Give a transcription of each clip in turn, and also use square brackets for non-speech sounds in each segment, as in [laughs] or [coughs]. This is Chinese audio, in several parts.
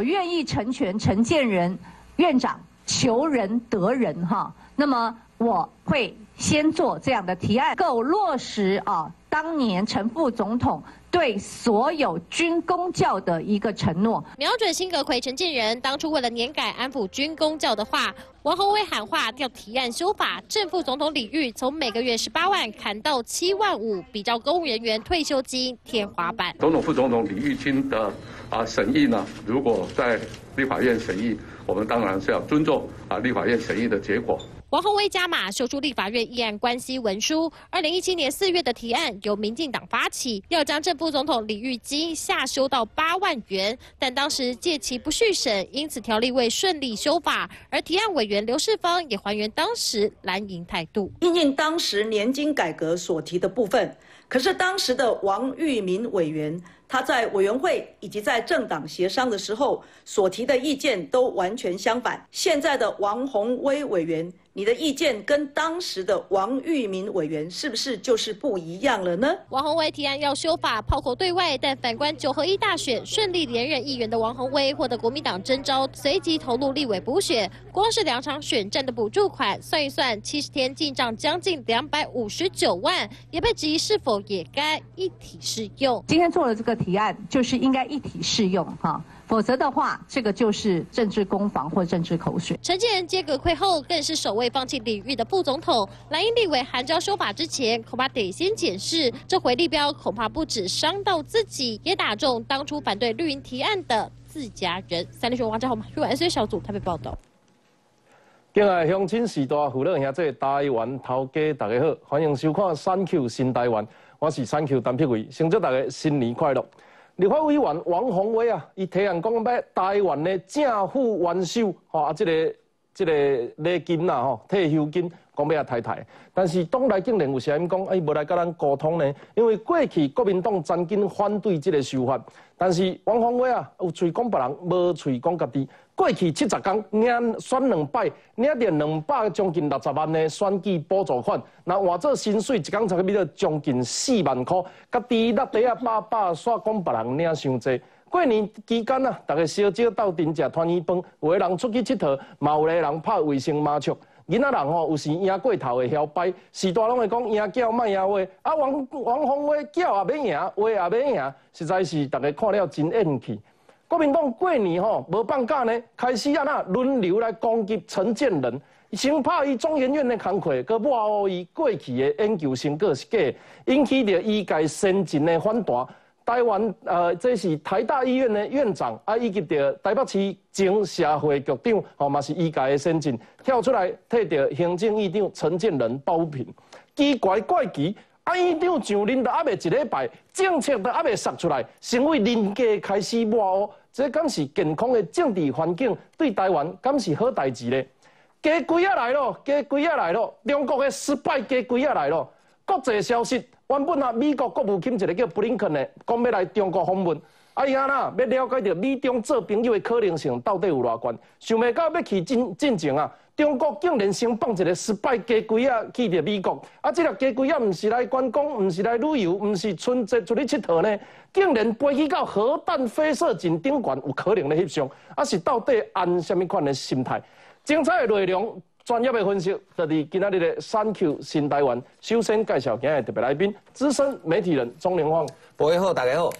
我愿意成全陈建仁院长，求仁得仁哈。那么我会先做这样的提案，够落实啊，当年陈副总统。对所有军公教的一个承诺，瞄准辛格奎陈建仁，当初为了年改安抚军公教的话，王宏威喊话要提案修法，正副总统李玉从每个月十八万砍到七万五，比照公务人员退休金天花板。总统副总统李玉清的啊审议呢，如果在立法院审议，我们当然是要尊重啊立法院审议的结果。王宏威加码修出立法院议案关系文书。二零一七年四月的提案由民进党发起，要将正副总统李玉基下修到八万元，但当时借其不续审，因此条例未顺利修法。而提案委员刘世芳也还原当时蓝营态度，因应当时年金改革所提的部分。可是当时的王玉民委员，他在委员会以及在政党协商的时候所提的意见都完全相反。现在的王宏威委员。你的意见跟当时的王玉民委员是不是就是不一样了呢？王宏威提案要修法，炮口对外，但反观九合一大选顺利连任议员的王宏威，获得国民党征召，随即投入立委补选。光是两场选战的补助款，算一算，七十天进账将近两百五十九万，也被质疑是否也该一体适用。今天做的这个提案，就是应该一体适用哈。否则的话，这个就是政治攻防或政治口水。陈建仁接阁魁后，更是首位放弃领域的副总统。蓝营立委韩昭修法之前，恐怕得先检视这回立标，恐怕不止伤到自己，也打中当初反对绿营提案的自家人。三立新闻王家宏，由 S A 小组台北报道。敬爱乡亲、时代父老兄弟、台湾头家，大家好，欢迎收看《三 Q 新台湾》，我是三 Q 陈碧伟，先祝大家新年快乐。立法委员王宏威啊，伊提案讲要台湾的政府元首吼啊，这个这个礼金啊吼，退休金讲要啊太太，但是党内竟然有声音讲，哎，无来甲咱沟通呢？因为过去国民党曾经反对即个修法，但是王宏威啊，有嘴讲别人，无嘴讲家己。过去七十天领选两摆，领着两百将近六十万的选举补助款，那换做薪水一工才比到将近四万块。家己落地啊，把把煞讲别人领伤济。过年期间啊，大家烧酒斗阵食团圆饭，有个人出去佚佗，嘛有个人拍卫生麻将。囡仔人吼，有时赢过头会晓摆，时大拢会讲赢叫卖赢话。啊，王王宏威叫也要赢，话也要赢，实在是大家看了真厌气。国民党过年吼无放假呢，开始啊那轮流来攻击陈建仁，先拍伊中研院的工课，佮抹黑伊过去的研究成果是假，引起着医界先进的反弹。台湾呃，这是台大医院的院长啊，以及着台北市前社会局长，吼嘛是医界的先进，跳出来替着行政院长陈建仁抱平，奇怪怪奇。啊，院长上任都还未一礼拜，政策都还未杀出来，成为人家开始抹黑。这敢是健康的政治环境对台湾敢是好代志呢？加规啊来咯，加规啊来咯，中国的失败加规啊来咯。国际消息，原本啊，美国国务卿一个叫布林肯的，讲要来中国访问。哎呀啦，要了解到美中做朋友的可能性到底有偌悬？想未到要去进进前啊！中国竟然先放一个失败家规啊去到美国，啊，这个家规啊，唔是来观光，唔是来旅游，唔是春节出去佚佗呢，竟然飞去到核弹发射井顶端，有可能的翕相，啊，是到底按什么款的心态？精彩的内容，专业的分析，就是今仔日的三 Q 新台湾，首先介绍今日特别来宾，资深媒体人钟连芳。各位好，大家好。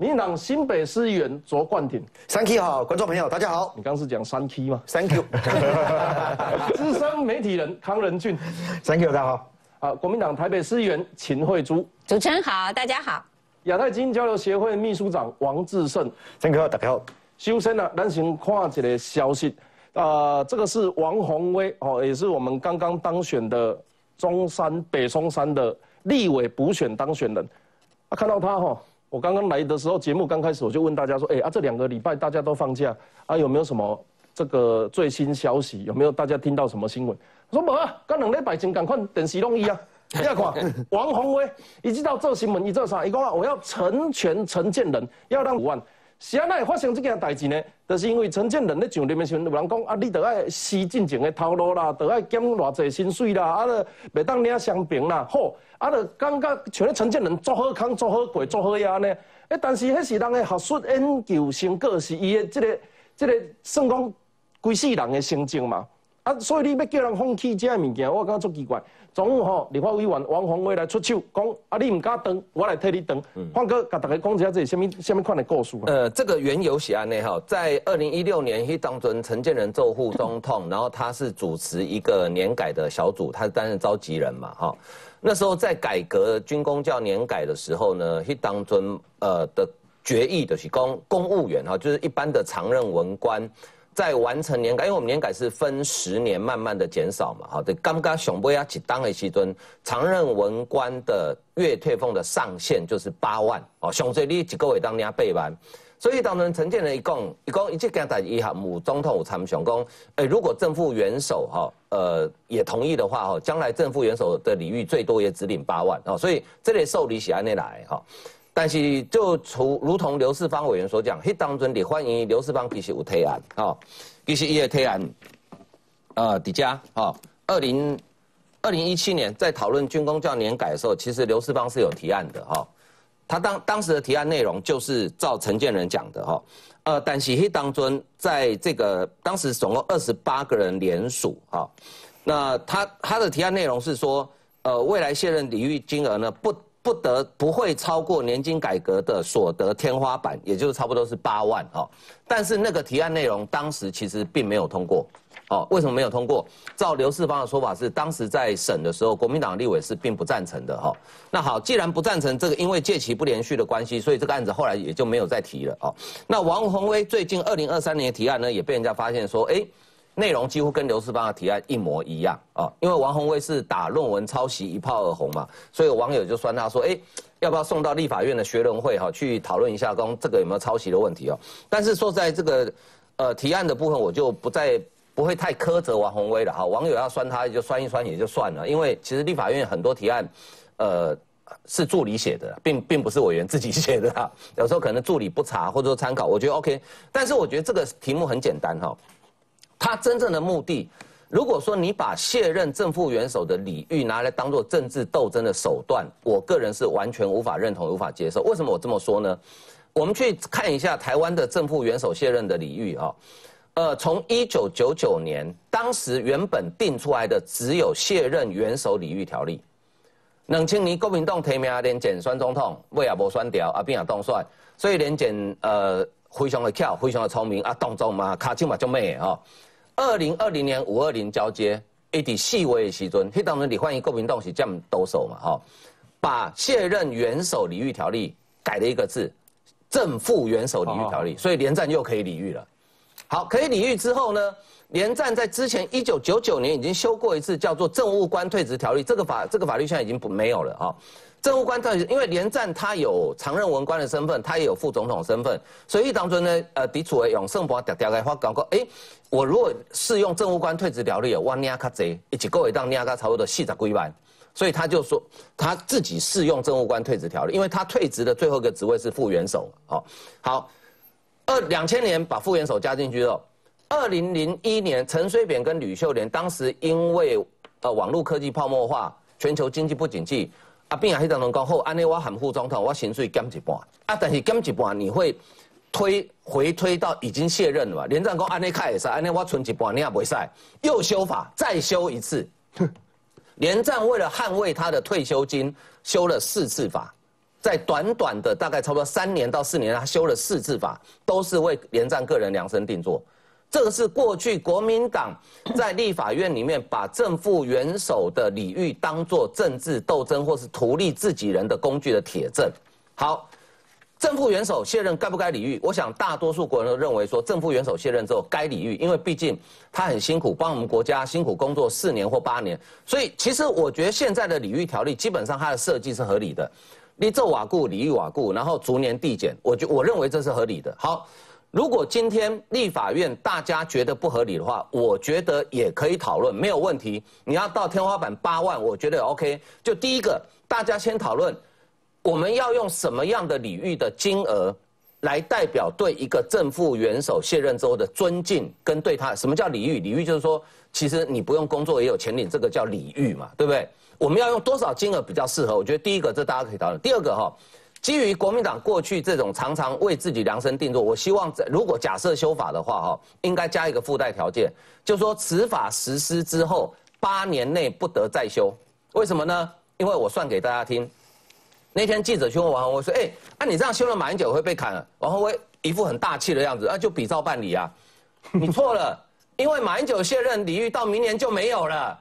民党新北市议员卓冠廷，Thank you 好，观众朋友大家好。你刚是讲三 K 吗？Thank you。[laughs] 资深媒体人康仁俊，Thank you 大家好。啊，国民党台北市议员秦惠珠，主持人好，大家好。亚太经济交流协会秘书长王志胜，Thank you 大家好。修身啊，咱先看一个消息，啊，这个是王宏威哦，也是我们刚刚当选的中山北松山的立委补选当选人，啊，看到他哈。我刚刚来的时候，节目刚开始我就问大家说：“哎啊，这两个礼拜大家都放假啊，有没有什么这个最新消息？有没有大家听到什么新闻？”我说：“无啊，刚两礼拜前赶快电视弄伊啊，你要看 [laughs] 王宏威，一直到做新闻，一做啥？伊讲啊，我要成全陈建仁，要让五万。是安那发生这件代志呢？就是因为陈建仁咧上任的时候，有人讲啊，你得爱施进前的套路啦，得爱减偌济薪水啦，啊，袂当领双平啦，好。”啊，就感觉像咧陈建仁做好康、做好过、做好呀呢。诶，但是迄是人的学术研究成果，是伊的这个这个算讲规世人的心情嘛。啊，所以你要叫人放弃这个物件，我感觉足奇怪。中午吼，立法委员王宏威来出手，讲啊，你唔敢登，我来替你登。换哥，甲大家讲一下这什么什么款的故事。呃，这个缘由是安内哈，在二零一六年，迄当中陈建仁做副总统，然后他是主持一个年改的小组，他是担任召集人嘛，哈。那时候在改革军工教年改的时候呢，他当中呃的决议的是公公务员哈，就是一般的常任文官。在完成年改，因为我们年改是分十年慢慢的减少嘛，好的，刚刚熊波亚起当的时尊常任文官的月退俸的上限就是八万哦，熊最你几个月当年背完，所以当中陈建仁一共一共一直跟大家一下，母总统参选讲，诶，如果正副元首哈，呃，也同意的话哈，将来正副元首的礼遇最多也只领八万哦，所以这里受理喜安内来哈。但是，就除如同刘世芳委员所讲，迄当中你欢迎刘世芳其实有提案，哦，其实伊的提案，呃，底加，哦，二零二零一七年在讨论军工教年改的时候，其实刘世芳是有提案的，哈，他当当时的提案内容就是照陈建仁讲的，哈，呃，但是迄当中在这个当时总共二十八个人联署，哈，那他他的提案内容是说，呃，未来卸任礼遇金额呢不。不得不会超过年金改革的所得天花板，也就是差不多是八万哦。但是那个提案内容当时其实并没有通过哦。为什么没有通过？照刘世芳的说法是，当时在审的时候，国民党立委是并不赞成的哈。那好，既然不赞成这个，因为借期不连续的关系，所以这个案子后来也就没有再提了哦。那王宏威最近二零二三年的提案呢，也被人家发现说，哎。内容几乎跟刘世芳的提案一模一样啊，因为王宏威是打论文抄袭一炮而红嘛，所以网友就酸他说，哎，要不要送到立法院的学人会哈去讨论一下，公这个有没有抄袭的问题哦？但是说在这个呃提案的部分，我就不再不会太苛责王宏威了哈，网友要酸他就酸一酸也就算了，因为其实立法院很多提案，呃是助理写的，并并不是委员自己写的哈，[laughs] 有时候可能助理不查或者说参考，我觉得 OK，但是我觉得这个题目很简单哈。他真正的目的，如果说你把卸任正副元首的礼遇拿来当做政治斗争的手段，我个人是完全无法认同、无法接受。为什么我这么说呢？我们去看一下台湾的正副元首卸任的礼遇啊，呃，从一九九九年，当时原本定出来的只有卸任元首礼遇条例。冷清年国民党提名连检选总统，尾也无选掉，啊，变也当选，所以连检呃非常的巧，非常的聪明啊，动作嘛，卡劲嘛就咩哦。二零二零年五二零交接，一滴细微的时阵，迄当中李焕英国民党是这样兜手嘛，哈，把卸任元首礼遇条例改了一个字，正副元首礼遇条例，所以连战又可以礼遇了。好，可以理喻之后呢，连战在之前一九九九年已经修过一次，叫做政务官退职条例，这个法这个法律现在已经不没有了啊。政务官特因为连战他有常任文官的身份，他也有副总统身份，所以当中呢，呃，狄楚为永盛博调调来话讲过，哎，我如果适用政务官退职条例，我捏卡贼，一起够一当捏卡差不多四十几万，所以他就说他自己适用政务官退职条例，因为他退职的最后一个职位是副元首，好，好，二两千年把副元首加进去后，二零零一年陈水扁跟吕秀莲当时因为呃网络科技泡沫化，全球经济不景气。啊，变啊，迄当中讲好，安尼我喊副总统，我薪水减一半。啊，但是减一半，你会推回推到已经卸任了嘛？连战讲安尼开也是，安尼我存一半，你也不使，又修法，再修一次。[laughs] 连战为了捍卫他的退休金，修了四次法，在短短的大概差不多三年到四年，他修了四次法，都是为连战个人量身定做。这个是过去国民党 [coughs] 在立法院里面把正副元首的礼遇当做政治斗争或是图利自己人的工具的铁证。好，正副元首卸任该不该礼遇？我想大多数国人都认为说，正副元首卸任之后该礼遇，因为毕竟他很辛苦，帮我们国家辛苦工作四年或八年。所以其实我觉得现在的礼遇条例基本上它的设计是合理的，你做瓦固礼遇瓦固，然后逐年递减，我觉我认为这是合理的。好。如果今天立法院大家觉得不合理的话，我觉得也可以讨论，没有问题。你要到天花板八万，我觉得 OK。就第一个，大家先讨论，我们要用什么样的礼遇的金额，来代表对一个正副元首卸任之后的尊敬跟对他什么叫礼遇？礼遇就是说，其实你不用工作也有钱领，这个叫礼遇嘛，对不对？我们要用多少金额比较适合？我觉得第一个这大家可以讨论。第二个哈。基于国民党过去这种常常为自己量身定做，我希望在如果假设修法的话，哈，应该加一个附带条件，就说此法实施之后八年内不得再修。为什么呢？因为我算给大家听，那天记者去问王宏威说：“哎，那你这样修了马英九会被砍了？”王宏威一副很大气的样子，啊，就比照办理啊。你错了，因为马英九卸任，李玉到明年就没有了，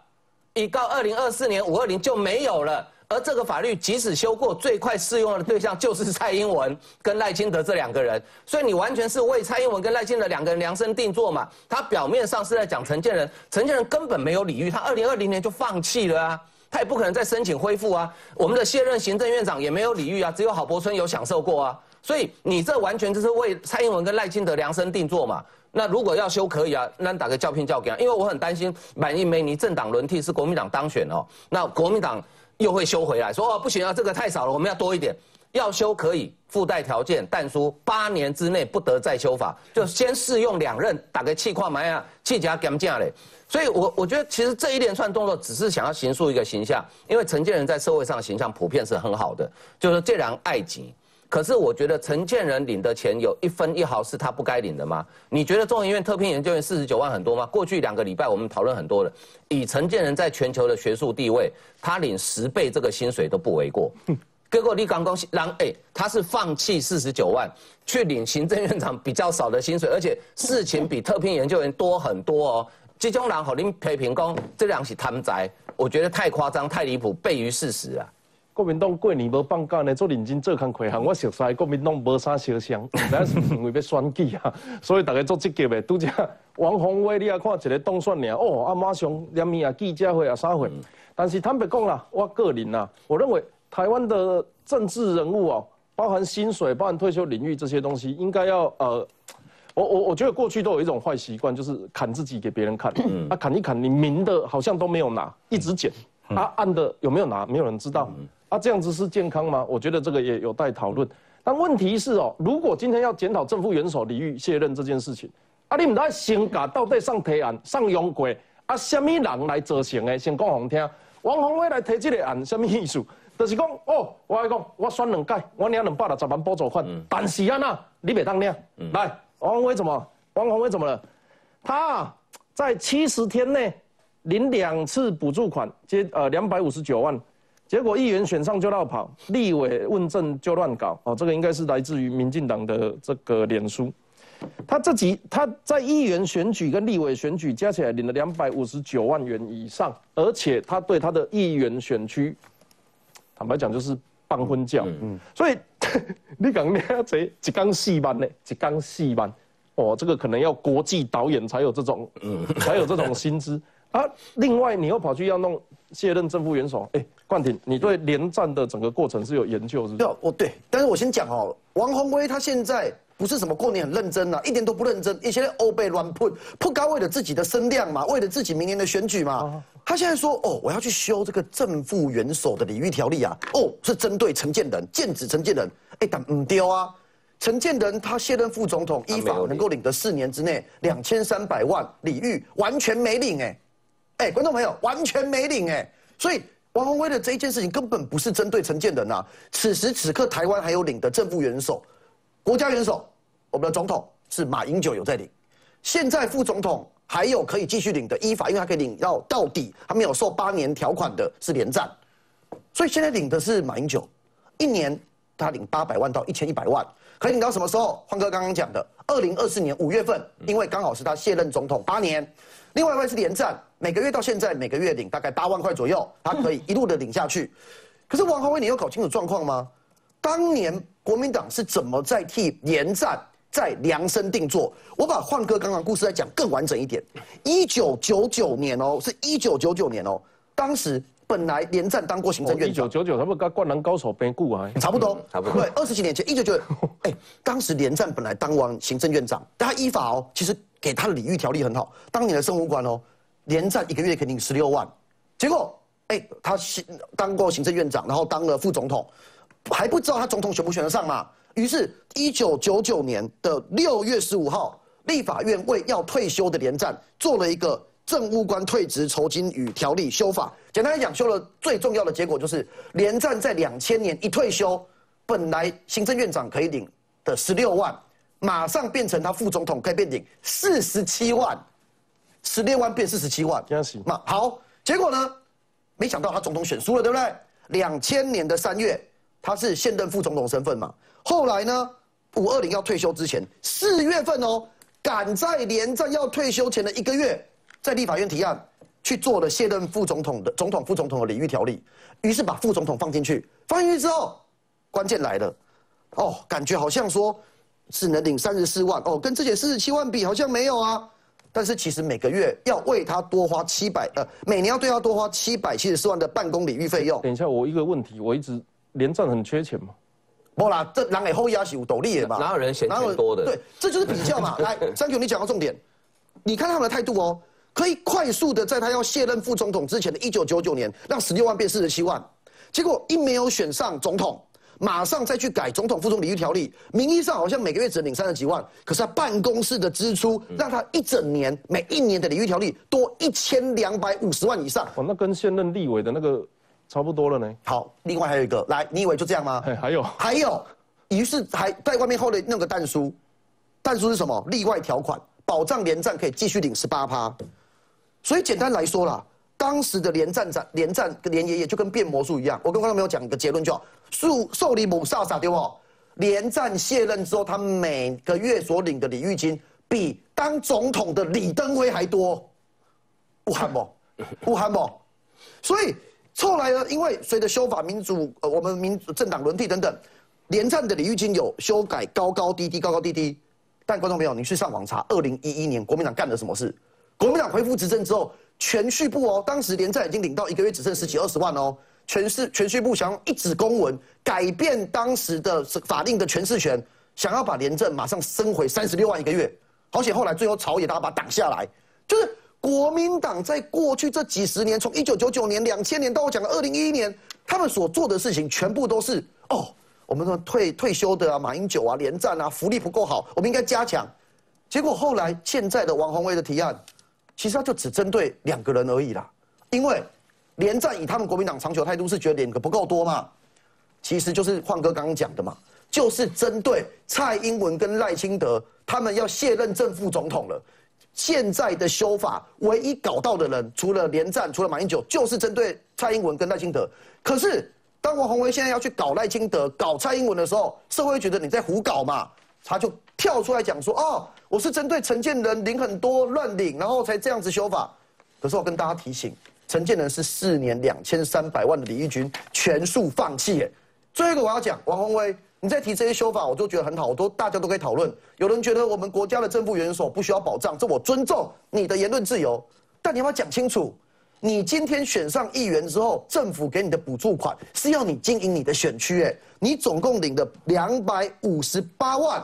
已告二零二四年五二零就没有了。而这个法律即使修过，最快适用的对象就是蔡英文跟赖清德这两个人，所以你完全是为蔡英文跟赖清德两个人量身定做嘛。他表面上是在讲陈建仁，陈建仁根本没有李玉，他二零二零年就放弃了啊，他也不可能再申请恢复啊。我们的卸任行政院长也没有礼遇啊，只有郝柏村有享受过啊。所以你这完全就是为蔡英文跟赖清德量身定做嘛。那如果要修可以啊，那打个叫聘叫给他，因为我很担心满意梅尼政党轮替是国民党当选哦，那国民党。又会修回来，说哦不行啊，这个太少了，我们要多一点。要修可以附带条件，但书八年之内不得再修法，就先试用两任，打个气矿埋呀，气加减价嘞。所以，我我觉得其实这一连串动作只是想要形塑一个形象，因为陈建仁在社会上的形象普遍是很好的，就是这人爱己。可是我觉得陈建仁领的钱有一分一毫是他不该领的吗？你觉得中研院特聘研究员四十九万很多吗？过去两个礼拜我们讨论很多了，以陈建仁在全球的学术地位，他领十倍这个薪水都不为过。结果你刚刚让哎，他是放弃四十九万去领行政院长比较少的薪水，而且事情比特聘研究员多很多哦。这种人好您批评讲这两起贪财，我觉得太夸张、太离谱，背于事实啊。国民党过年无放假呢，做认真做工课项，我熟悉国民党无啥烧香，但是因为要选举啊，[laughs] 所以大家做积极的。拄只王宏威，你啊看一个当选尔，哦，啊马上连面啊记者会啊啥会。但是坦白讲啦，我个人啊，我认为台湾的政治人物哦，包含薪水、包含退休领域这些东西，应该要呃，我我我觉得过去都有一种坏习惯，就是砍自己给别人看，啊砍一砍，你明的好像都没有拿，一直减，啊暗的有没有拿，没有人知道。啊，这样子是健康吗？我觉得这个也有待讨论。但问题是哦，如果今天要检讨正副元首李玉卸任这件事情，啊，你唔知先甲到底上提案上用过啊，什么人来执行的？先讲好听，王宏威来提这个案，什么意思？就是讲哦，我来讲，我选两届，我领两百六十万补助款，但是啊那，你别当领。来，王宏威怎么？王宏威怎么了？他在七十天内领两次补助款，接呃两百五十九万。结果议员选上就绕跑，立委问政就乱搞。哦，这个应该是来自于民进党的这个脸书。他这几他在议员选举跟立委选举加起来领了两百五十九万元以上，而且他对他的议员选区，坦白讲就是办婚教。嗯，所以 [laughs] 你讲你这一缸戏班呢，一缸戏班，哦，这个可能要国际导演才有这种，嗯，才有这种薪资。啊，另外你又跑去要弄卸任正副元首，哎。冠廷，你对连战的整个过程是有研究是？对，我对，但是我先讲哦，王宏威他现在不是什么过年很认真啊，一点都不认真，一些欧贝乱扑扑高为了自己的声量嘛，为了自己明年的选举嘛，他现在说哦，我要去修这个正副元首的礼遇条例啊，哦，是针对陈建仁，剑指陈建仁，哎，但唔丢啊，陈建仁他卸任副总统，依法能够领得四年之内两千三百万礼遇，完全没领哎，哎，观众朋友，完全没领哎，所以。王宏威的这一件事情根本不是针对陈建仁啊，此时此刻台湾还有领的政府元首，国家元首，我们的总统是马英九有在领，现在副总统还有可以继续领的依法，因为他可以领到到底，他没有受八年条款的是连战，所以现在领的是马英九，一年他领八百万到一千一百万，可以领到什么时候？欢哥刚刚讲的，二零二四年五月份，因为刚好是他卸任总统八年。另外一位是连战，每个月到现在每个月领大概八万块左右，他可以一路的领下去。[laughs] 可是王宏威，你有搞清楚状况吗？当年国民党是怎么在替连战在量身定做？我把焕哥刚刚故事再讲更完整一点。一九九九年哦，是一九九九年哦，当时本来连战当过行政院长。一九九九，他们跟灌篮高手编故啊，差不多，差不多。对，二十几年前，一九九，哎，当时连战本来当完行政院长，但他依法哦，其实。给他的礼遇条例很好，当年的生物官哦，连战一个月肯定十六万，结果哎，他当过行政院长，然后当了副总统，还不知道他总统选不选得上嘛？于是，一九九九年的六月十五号，立法院为要退休的连战做了一个政务官退职酬金与条例修法。简单来讲，修了最重要的结果就是连战在两千年一退休，本来行政院长可以领的十六万，马上变成他副总统可以变顶四十七万，十六万变四十七万。恭喜嘛好，结果呢？没想到他总统选输了，对不对？两千年的三月，他是现任副总统身份嘛。后来呢，五二零要退休之前，四月份哦，赶在连战要退休前的一个月，在立法院提案去做了卸任副总统的总统副总统的礼遇条例，于是把副总统放进去，放进去之后，关键来了，哦，感觉好像说只能领三十四万哦，跟之前四十七万比好像没有啊。但是其实每个月要为他多花七百呃，每年要对他多花七百七十四万的办公礼遇费用。等一下，我一个问题，我一直连战很缺钱吗？不啦，这人给后压是有斗笠的嘛？哪有人嫌钱多的？对，这就是比较嘛。[laughs] 来，三九，你讲到重点，你看他们的态度哦，可以快速的在他要卸任副总统之前的一九九九年，让十六万变四十七万，结果一没有选上总统。马上再去改总统副总礼遇条例，名义上好像每个月只领三十几万，可是他办公室的支出让他一整年每一年的礼遇条例多一千两百五十万以上。哦，那跟现任立委的那个差不多了呢。好，另外还有一个，来，你以为就这样吗？还有，还有，于是还在外面后的弄个弹书，弹书是什么？例外条款，保障连战可以继续领十八趴。所以简单来说啦。当时的连战长、连战、连爷爷就跟变魔术一样。我跟观众朋友讲一个结论，叫树受理母萨萨对不？连战卸任之后，他每个月所领的礼遇金比当总统的李登辉还多，不罕 [laughs] 不？不罕不？所以后来呢，因为随着修法、民主，呃，我们民主政党轮替等等，连战的礼遇金有修改，高高低低，高高低低。但观众朋友，你去上网查，二零一一年国民党干了什么事？国民党恢复执政之后。全序部哦，当时连战已经领到一个月只剩十几二十万哦。全是全序部想用一纸公文改变当时的法令的诠释权，想要把连战马上升回三十六万一个月。好险后来最后朝野大家把挡下来。就是国民党在过去这几十年，从一九九九年、两千年到我讲的二零一一年，他们所做的事情全部都是哦，我们说退退休的啊，马英九啊，连战啊，福利不够好，我们应该加强。结果后来现在的王宏威的提案。其实他就只针对两个人而已啦，因为连战以他们国民党长久态度是觉得两个不够多嘛，其实就是焕哥刚刚讲的嘛，就是针对蔡英文跟赖清德他们要卸任正副总统了，现在的修法唯一搞到的人除了连战，除了马英九，就是针对蔡英文跟赖清德。可是当王宏威现在要去搞赖清德、搞蔡英文的时候，社会觉得你在胡搞嘛，他就跳出来讲说哦。我是针对陈建仁领很多乱领，然后才这样子修法。可是我跟大家提醒，陈建仁是四年两千三百万的李义军全数放弃。耶。最后一个我要讲，王宏威，你在提这些修法，我都觉得很好，我都大家都可以讨论。有人觉得我们国家的政府元首不需要保障，这我尊重你的言论自由。但你要不要讲清楚？你今天选上议员之后，政府给你的补助款是要你经营你的选区，哎，你总共领的两百五十八万。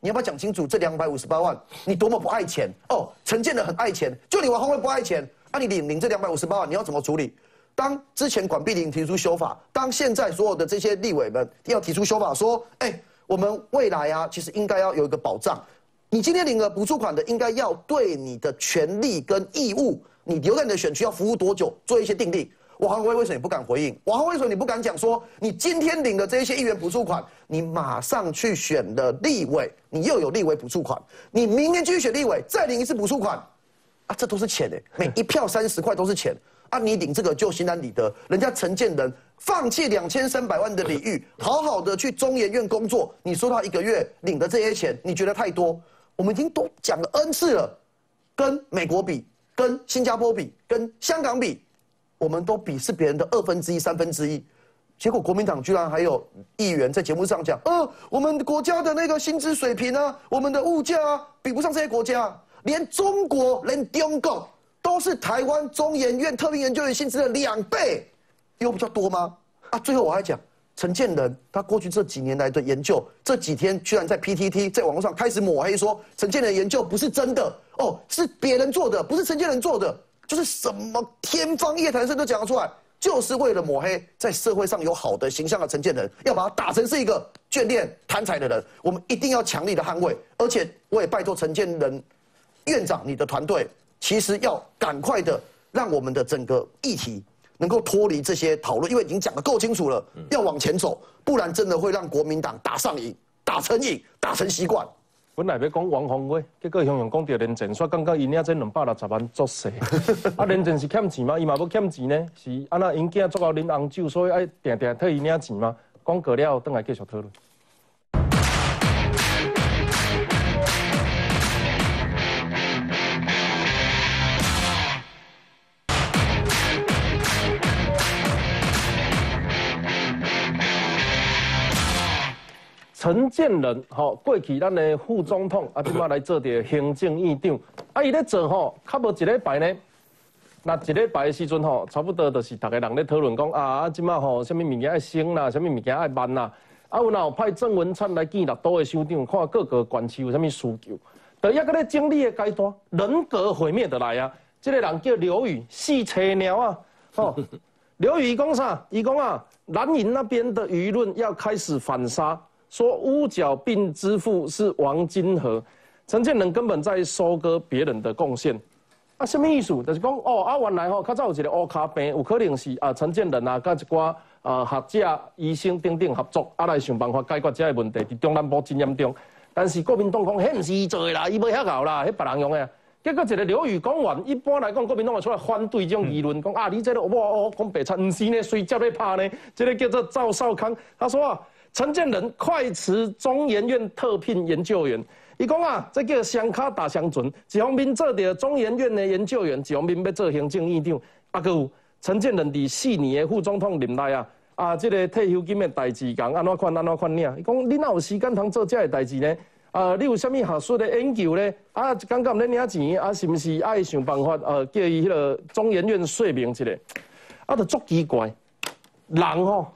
你要不要讲清楚这两百五十八万？你多么不爱钱哦！陈建仁很爱钱，就你王宏威不爱钱，那你领领这两百五十八万，你要怎么处理？当之前管碧玲提出修法，当现在所有的这些立委们要提出修法，说，哎，我们未来啊，其实应该要有一个保障。你今天领了补助款的，应该要对你的权利跟义务，你留在你的选区要服务多久，做一些定力。王宏威为什么你不敢回应？王宏威为什么你不敢讲说，你今天领的这些议员补助款，你马上去选的立委，你又有立委补助款，你明年继续选立委，再领一次补助款，啊，这都是钱哎，每一票三十块都是钱啊，你领这个就心安理得。人家陈建仁放弃两千三百万的礼遇，好好的去中研院工作，你说他一个月领的这些钱，你觉得太多？我们已经都讲了 N 次了，跟美国比，跟新加坡比，跟香港比。我们都比是别人的二分之一、三分之一，结果国民党居然还有议员在节目上讲：，呃，我们国家的那个薪资水平啊，我们的物价啊，比不上这些国家，连中国、连中共都是台湾中研院特别研究员薪资的两倍，有比较多吗？啊，最后我还讲，陈建仁他过去这几年来的研究，这几天居然在 PTT 在网络上开始抹黑，说陈建仁研究不是真的，哦，是别人做的，不是陈建仁做的。就是什么天方夜谭事都讲得出来，就是为了抹黑在社会上有好的形象的陈建仁，要把他打成是一个眷恋贪财的人。我们一定要强力的捍卫，而且我也拜托陈建仁院长，你的团队其实要赶快的让我们的整个议题能够脱离这些讨论，因为已经讲得够清楚了，要往前走，不然真的会让国民党打上瘾、打成瘾、打成习惯。本来要讲王宏威，结果向向讲到连战，所以感觉伊领这两百六十万作势。[laughs] 啊，连战是欠钱吗？伊嘛要欠钱呢？是安那因囝做到啉红酒，所以爱定定替伊领钱吗？讲过了，等来继续讨论。陈建仁，吼，过去咱的副总统，啊，即马来做着行政院长，啊，伊咧做吼，较无一礼拜呢，那一礼拜的时阵吼，差不多就是逐个人咧讨论讲，啊，啊，即马吼，什物物件爱升啦，什物物件爱慢啦，啊，有哪派郑文灿来见六都的首长，看各个县市有啥物需求，在一个咧经历的阶段，人格毁灭的来啊，这个人叫刘宇，四车鸟啊，吼，[laughs] 刘宇讲啥？伊讲啊，蓝营那边的舆论要开始反杀。说乌角并之父是王金河，陈建仁根本在收割别人的贡献，啊，什么意思？就是讲哦，啊，原来吼，较早有一个乌卡病，有可能是啊，陈建仁啊，甲一寡啊学者、医生等等合作，啊来想办法解决这个问题，伫中南部真严重。但是国民党讲，迄毋是伊做的啦，伊袂遐搞啦，迄别人用的。结果一个刘宇讲完，一般来讲，国民党会出来反对这种议论，讲啊，你这个哇哦，讲白菜，毋是呢，谁接咧拍呢？这个叫做赵少康，他说啊。陈建仁快辞中研院特聘研究员，伊讲啊，这叫双卡打相准。一方面做着中研院的研究员，一方面要做行政院长。啊，有陈建仁伫四年的副总统任内啊，啊，这个退休金的代志讲安怎款安怎款领。伊讲你哪有时间通做这个代志呢？啊，你有啥物学术的研究呢？啊，感觉唔咧领钱，啊，是毋是爱想办法呃，叫伊迄个中研院说明一下？啊，就足奇怪，人吼。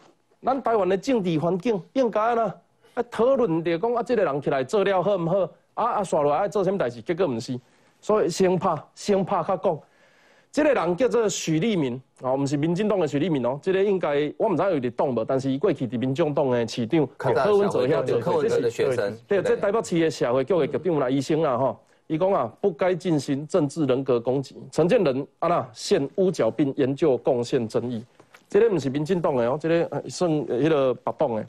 咱台湾的政治环境应该呢，啊讨论着讲啊，这个人起来做了好唔好？啊啊，刷落来爱做什么代志？结果唔是，所以先拍先拍较讲。这个人叫做许立明，啊，唔是民进党的许立民哦。这个应该我唔知有伫党无，但是伊过去伫民进党的市长，柯文哲遐做，柯文哲的学生。对，这台北市的社会教育局长啦，医生啦吼，伊讲啊，不该进行政治人格攻击。陈建仁啊那现乌角并研究贡献争议。这个不是民进党的哦，这个算迄个白党的。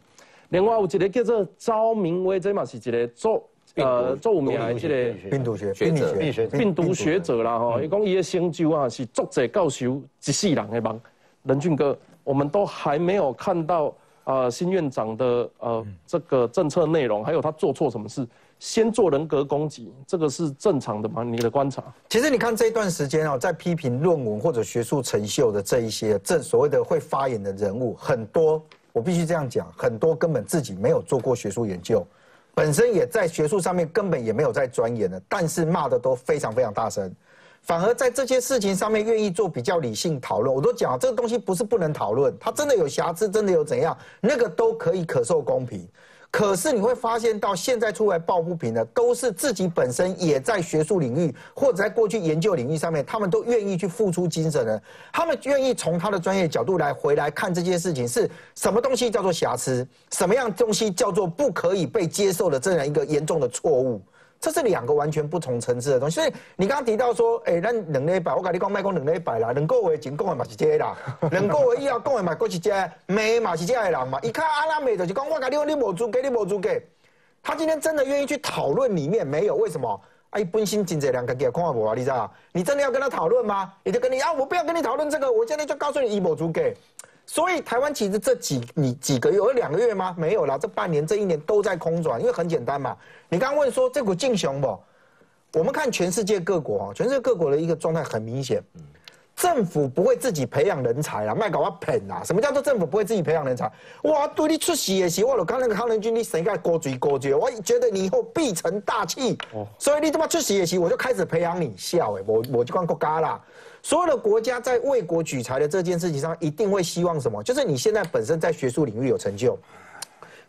另外有一个叫做赵明威，这嘛是一个做呃做有名的这个病毒学病学者，病毒学者啦吼。伊讲伊的成就啊是作者教授一世人的梦。任俊哥，我们都还没有看到啊新院长的呃这个政策内容，还有他做错什么事。先做人格攻击，这个是正常的吗？你的观察？其实你看这一段时间哦，在批评论文或者学术成就的这一些正所谓的会发言的人物，很多我必须这样讲，很多根本自己没有做过学术研究，本身也在学术上面根本也没有在钻研的，但是骂的都非常非常大声，反而在这些事情上面愿意做比较理性讨论。我都讲这个东西不是不能讨论，它真的有瑕疵，真的有怎样，那个都可以可受公平。可是你会发现，到现在出来抱不平的，都是自己本身也在学术领域或者在过去研究领域上面，他们都愿意去付出精神的，他们愿意从他的专业角度来回来看这件事情是什么东西叫做瑕疵，什么样东西叫做不可以被接受的这样一个严重的错误。这是两个完全不同层次的东西，所以你刚刚提到说，哎，咱两礼拜，我跟你讲，卖讲两礼拜啦，两个月前讲的嘛是这个啦，[laughs] 两个月以后讲的嘛，佫是这个，骂嘛是这个人嘛，一看阿拉美就是讲，我跟你讲，你无资格，你无资格。他今天真的愿意去讨论里面没有？为什么？哎，本身真这两个给看我啊，你知道你真的要跟他讨论吗？你就跟你啊，我不要跟你讨论这个，我现在就告诉你，一无资格。所以台湾其实这几你几个月有两个月吗？没有了，这半年这一年都在空转，因为很简单嘛。你刚刚问说这股劲雄不？我们看全世界各国啊，全世界各国的一个状态很明显，政府不会自己培养人才啦，卖搞我骗啊。什么叫做政府不会自己培养人才？哇，对你出席的时候，我刚那个康仁君，你谁该高嘴高嘴？我觉得你以后必成大器。所以你他妈出席也行，我就开始培养你。笑哎，我我就管国家啦。所有的国家在为国举才的这件事情上，一定会希望什么？就是你现在本身在学术领域有成就，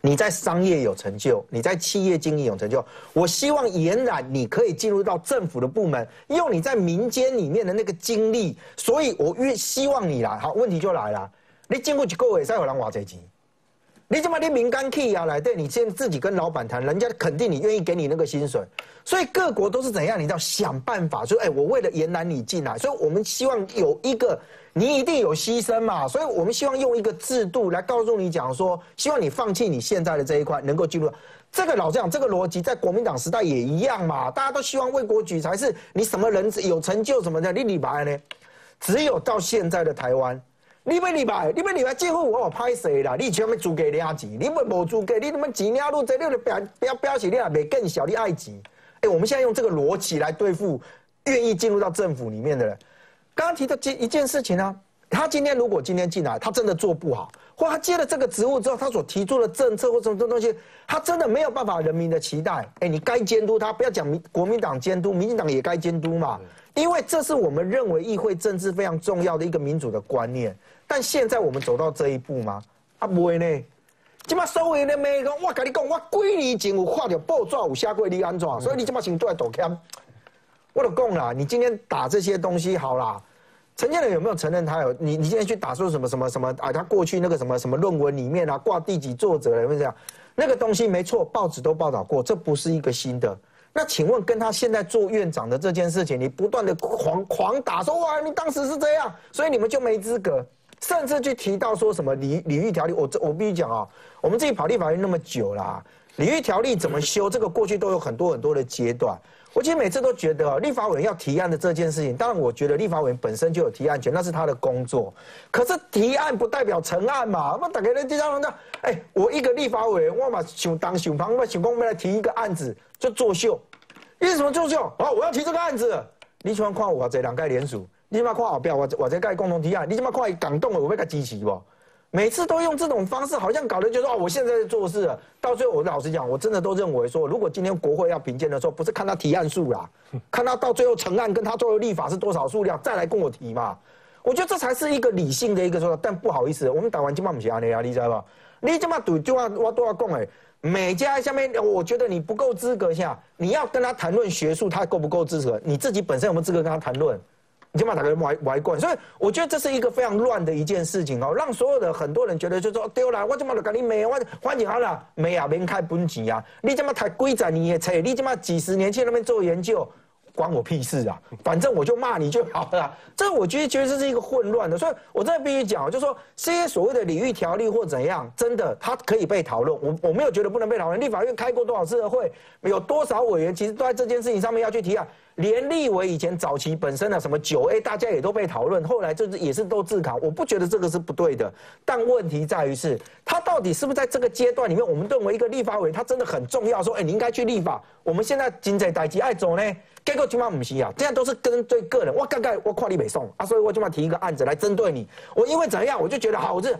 你在商业有成就，你在企业经营有成就。我希望俨然你可以进入到政府的部门，用你在民间里面的那个经历。所以我越希望你来。好，问题就来了，你进入一个月再有人花这钱，你怎么你民间企业来对你先自己跟老板谈，人家肯定你愿意给你那个薪水。所以各国都是怎样？你知道想办法说，哎，我为了延揽你进来，所以我们希望有一个你一定有牺牲嘛，所以我们希望用一个制度来告诉你讲说，希望你放弃你现在的这一块，能够进入。这个老这样，这个逻辑在国民党时代也一样嘛，大家都希望为国举才是你什么人有成就什么的，你李白呢？只有到现在的台湾，你要李白，你要李白几乎我有拍谁啦？你全部租给领钱，你不无租给，你他妈钱领路这你的表表表示你也没更小，你爱钱。哎，我们现在用这个逻辑来对付愿意进入到政府里面的人。刚刚提到这一件事情呢，他今天如果今天进来，他真的做不好，或他接了这个职务之后，他所提出的政策或什么东西，他真的没有办法人民的期待。哎，你该监督他，不要讲民国民党监督，民进党也该监督嘛，因为这是我们认为议会政治非常重要的一个民主的观念。但现在我们走到这一步吗？啊，不会呢。即马所有的美讲，我跟你讲，我几年前有看到报纸有写过你安怎，所以你即马先出来道歉。我都讲啦，你今天打这些东西好啦。陈建仁有没有承认他有？你你今天去打说什么什么什么啊？他过去那个什么什么论文里面啊，挂第几作者了？有没有这样？那个东西没错，报纸都报道过，这不是一个新的。那请问跟他现在做院长的这件事情，你不断的狂狂打说哇，你当时是这样，所以你们就没资格。甚至去提到说什么礼礼遇条例，我这我必须讲啊，我们自己跑立法院那么久啦，礼遇条例怎么修？这个过去都有很多很多的阶段。我其实每次都觉得，立法委员要提案的这件事情，当然我觉得立法委员本身就有提案权，那是他的工作。可是提案不代表成案嘛？那大家在地上讲，哎，我一个立法委员，我嘛想当想旁，我想讲我们来提一个案子就作秀，为什么作秀？哦，我要提这个案子，你喜欢看我啊这两盖联署？你怎么看后边？我我在盖共同提案，你怎么看感动了？我会给支持不？每次都用这种方式，好像搞得就是哦，我现在在做事。到最后，我老实讲，我真的都认为说，如果今天国会要评鉴的时候，不是看他提案数啦，看他到最后成案跟他最后立法是多少数量，再来跟我提嘛。我觉得这才是一个理性的一个说。但不好意思，我们打完金马不是安尼啊，你知道吧？你这么赌就要我都要讲哎，每家下面，我觉得你不够资格下，你要跟他谈论学术，他够不够资格？你自己本身有没有资格跟他谈论？你就把打个歪歪惯，所以我觉得这是一个非常乱的一件事情哦，让所有的很多人觉得就说丢了，我怎么就跟你没我欢迎好了，没啊，免开本钱啊，你怎么太规则你也扯，你怎么几十年去那边做研究，关我屁事啊，反正我就骂你就好了。这我觉得其实这是一个混乱的，所以我真的必须讲，就说这些所谓的礼遇条例或怎样，真的它可以被讨论，我我没有觉得不能被讨论。立法院开过多少次的会，有多少委员其实都在这件事情上面要去提啊。连立委以前早期本身的什么九 A，大家也都被讨论，后来就是也是都自考，我不觉得这个是不对的。但问题在于是，他到底是不是在这个阶段里面，我们认为一个立法委他真的很重要，说，哎，你应该去立法。我们现在经济代际爱走呢，结果起码不是啊，这样都是针对个人。我刚刚我跨立北送啊，所以我就嘛提一个案子来针对你。我因为怎样，我就觉得好是。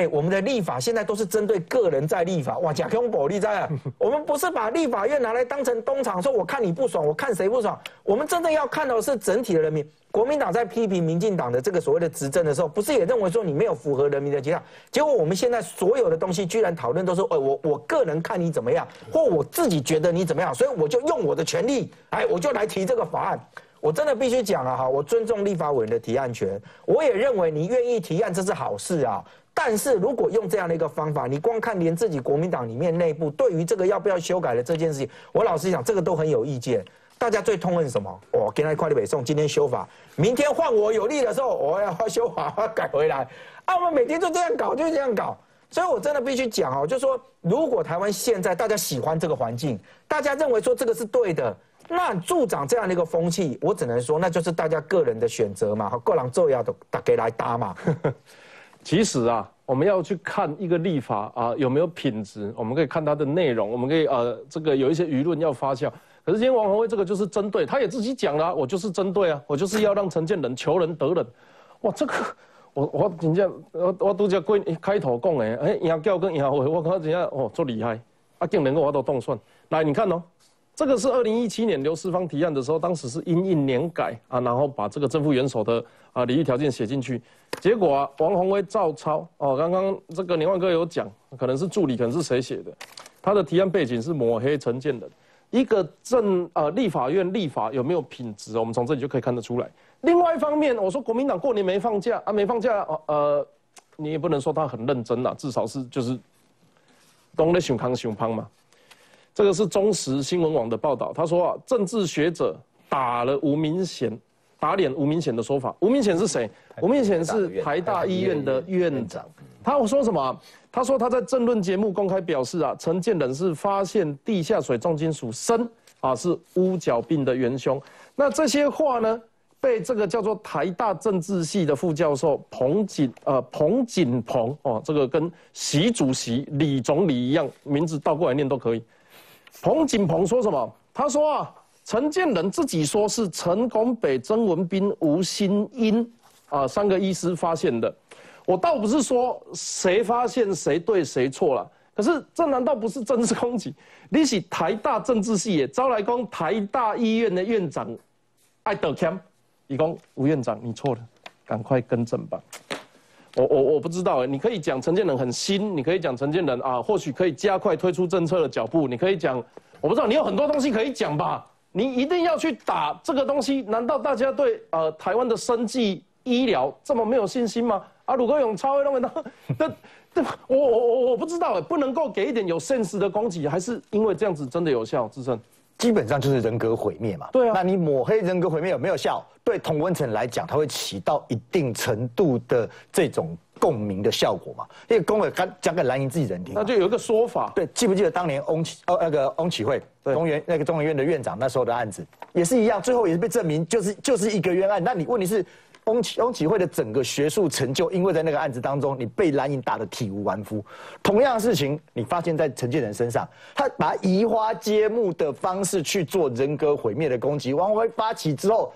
哎，我们的立法现在都是针对个人在立法，哇，假空保利在啊！[laughs] 我们不是把立法院拿来当成东厂，说我看你不爽，我看谁不爽。我们真正要看到的是整体的人民。国民党在批评民进党的这个所谓的执政的时候，不是也认为说你没有符合人民的期待？结果我们现在所有的东西居然讨论都是，哎，我我个人看你怎么样，或我自己觉得你怎么样，所以我就用我的权利，哎，我就来提这个法案。我真的必须讲了哈，我尊重立法委员的提案权，我也认为你愿意提案这是好事啊。但是如果用这样的一个方法，你光看连自己国民党里面内部对于这个要不要修改的这件事情，我老实讲，这个都很有意见。大家最痛恨什么？我给他快递北送，今天修法，明天换我有利的时候，我要修法，要改回来。啊，我们每天就这样搞，就这样搞。所以我真的必须讲哦，就说如果台湾现在大家喜欢这个环境，大家认为说这个是对的，那助长这样的一个风气，我只能说那就是大家个人的选择嘛，个人做要的大家来搭嘛。其实啊，我们要去看一个立法啊有没有品质，我们可以看它的内容，我们可以呃这个有一些舆论要发酵。可是今天王宏威这个就是针对，他也自己讲了，我就是针对啊，我就是要让陈建仁求仁得仁。哇，这个我我人家我我都叫归开头讲诶，哎杨教跟杨伟，我看人家哦做厉害，啊竟能够我都动算。来你看哦。这个是二零一七年刘世芳提案的时候，当时是因应年改啊，然后把这个正副元首的啊礼遇条件写进去，结果啊王宏威照抄哦，刚刚这个年万哥有讲，可能是助理，可能是谁写的，他的提案背景是抹黑陈建仁，一个正呃立法院立法有没有品质，我们从这里就可以看得出来。另外一方面，我说国民党过年没放假啊，没放假哦呃，你也不能说他很认真啦，至少是就是东的熊康熊胖嘛。这个是中时新闻网的报道，他说啊，政治学者打了吴明贤，打脸吴明显的说法。吴明显是谁？吴明显是台大医院的院长。他说什么？他说他在政论节目公开表示啊，陈建仁是发现地下水重金属砷啊，是乌角病的元凶。那这些话呢，被这个叫做台大政治系的副教授彭锦呃彭锦鹏哦，这个跟习主席、李总理一样，名字倒过来念都可以。彭锦鹏说什么？他说啊，陈建仁自己说是陈功北、曾文斌、吴新英啊三个医师发现的。我倒不是说谁发现谁对谁错了，可是这难道不是政治攻击？你是台大政治系也招来讲台大医院的院长爱德谦，你讲吴院长你错了，赶快更正吧。我我我不知道哎，你可以讲陈建仁很新，你可以讲陈建仁啊，或许可以加快推出政策的脚步，你可以讲，我不知道你有很多东西可以讲吧？你一定要去打这个东西？难道大家对呃台湾的生计医疗这么没有信心吗？啊，鲁国勇超会认为他，[laughs] 这这我我我我不知道哎，不能够给一点有 sense 的攻击，还是因为这样子真的有效？志胜，基本上就是人格毁灭嘛。对啊，那你抹黑人格毁灭有没有效？对童文成来讲，他会起到一定程度的这种共鸣的效果嘛？因为公委刚讲给蓝营自己人听，那就有一个说法。对，记不记得当年翁启哦那个翁启惠中原那个中研院的院长那时候的案子也是一样，最后也是被证明就是就是一个冤案。那你问题是？翁启翁启慧的整个学术成就，因为在那个案子当中，你被蓝营打得体无完肤。同样的事情，你发现在陈建仁身上，他把移花接木的方式去做人格毁灭的攻击。王辉发起之后，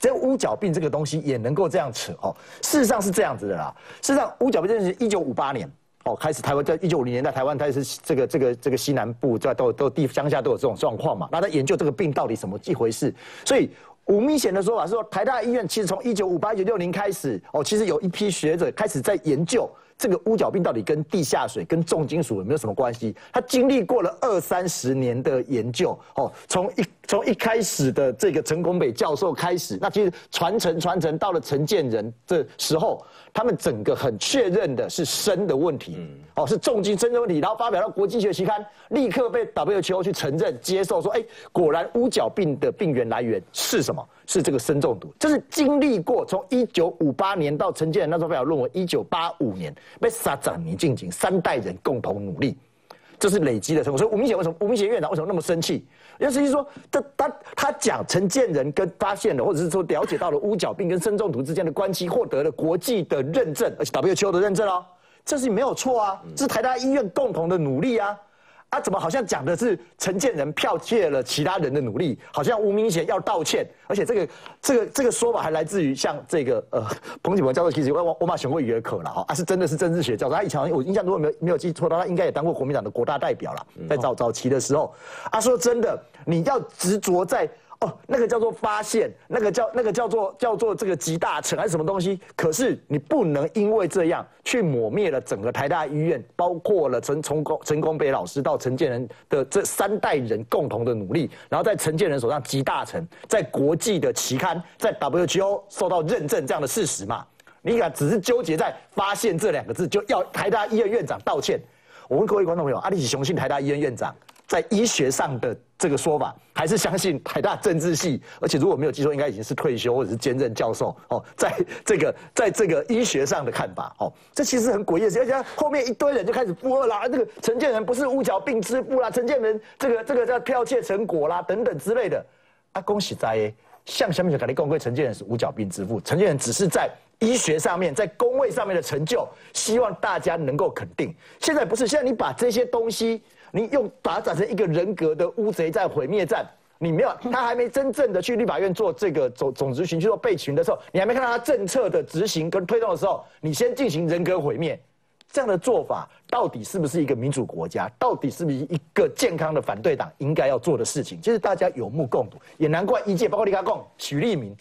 这乌角病这个东西也能够这样扯哦。事实上是这样子的啦。事实上，乌角病这是一九五八年哦开始，台湾在一九五零年代，台湾它也是这个这个这个西南部在都都地乡下都有这种状况嘛。那他研究这个病到底什么一回事，所以。吴明显的说法是说，台大医院其实从一九五八、一九六零开始，哦，其实有一批学者开始在研究这个乌角病到底跟地下水、跟重金属有没有什么关系。他经历过了二三十年的研究，哦，从一从一开始的这个陈功北教授开始，那其实传承传承到了陈建仁的时候，他们整个很确认的是砷的问题，哦，是重金砷的问题，然后发表到国际学期刊，立刻被 WHO 去承认接受，说，哎，果然乌角病的病源来源是什么？是这个砷中毒。这是经历过从一九五八年到陈建仁那时候发表论文，一九八五年被杀长尼进行三代人共同努力，这是累积的成果。所以吴明显为什么吴明显院长为什么那么生气？因为实际说，他他他讲陈建仁跟发现了，或者是说了解到了乌角病跟砷中毒之间的关系，获得了国际的认证，而且 WHO 的认证哦，这是没有错啊，这是台大医院共同的努力啊。他怎么好像讲的是陈建仁剽窃了其他人的努力，好像吴明贤要道歉，而且这个这个这个说法还来自于像这个呃彭启文教授，其实我我马选过语言课了哈，啊是真的是政治学教授，他以前我印象如果没有没有记错的话，他应该也当过国民党的国大代表了，在早早期的时候，他说真的，你要执着在。哦，那个叫做发现，那个叫那个叫做叫做这个集大成还是什么东西？可是你不能因为这样去抹灭了整个台大医院，包括了陈从功陈功北老师到陈建仁的这三代人共同的努力，然后在陈建仁手上集大成，在国际的期刊，在 WHO 受到认证这样的事实嘛？你敢只是纠结在发现这两个字，就要台大医院院长道歉？我问各位观众朋友，阿里喜雄信台大医院院长。在医学上的这个说法，还是相信台大政治系，[laughs] 而且如果没有记错，应该已经是退休或者是兼任教授 [laughs] 哦。在这个在这个医学上的看法哦，这其实很诡异，而且后面一堆人就开始附和啦，这个陈建仁不是乌角病之父啦，陈建仁这个这个叫剽窃成果啦等等之类的。啊，恭喜在向下面就肯定公会陈建仁是五角病之父，陈建仁只是在医学上面，在工位上面的成就，希望大家能够肯定。现在不是，现在你把这些东西。你用把它转成一个人格的乌贼在毁灭战，你没有，他还没真正的去立法院做这个总总执行去做备群的时候，你还没看到他政策的执行跟推动的时候，你先进行人格毁灭，这样的做法到底是不是一个民主国家？到底是不是一个健康的反对党应该要做的事情？其实大家有目共睹，也难怪一届包括李家共、许立明，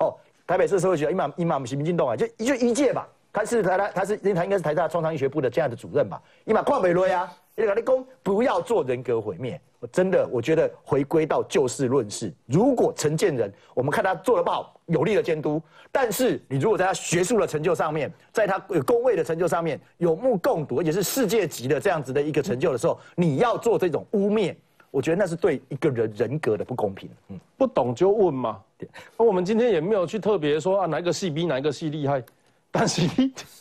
哦，台北市社会学一马一马不是民进党啊，就就一届吧。他是台大，他是他应该是台大创伤医学部的这样的主任吧？你把跨北瑞啊，你跟你讲不要做人格毁灭。我真的我觉得回归到就事论事。如果陈建仁，我们看他做的不好，有力的监督；但是你如果在他学术的成就上面，在他有工位的成就上面有目共睹，而且是世界级的这样子的一个成就的时候，你要做这种污蔑，我觉得那是对一个人人格的不公平。嗯，不懂就问嘛。那我们今天也没有去特别说啊，哪一个系比哪一个系厉害。但是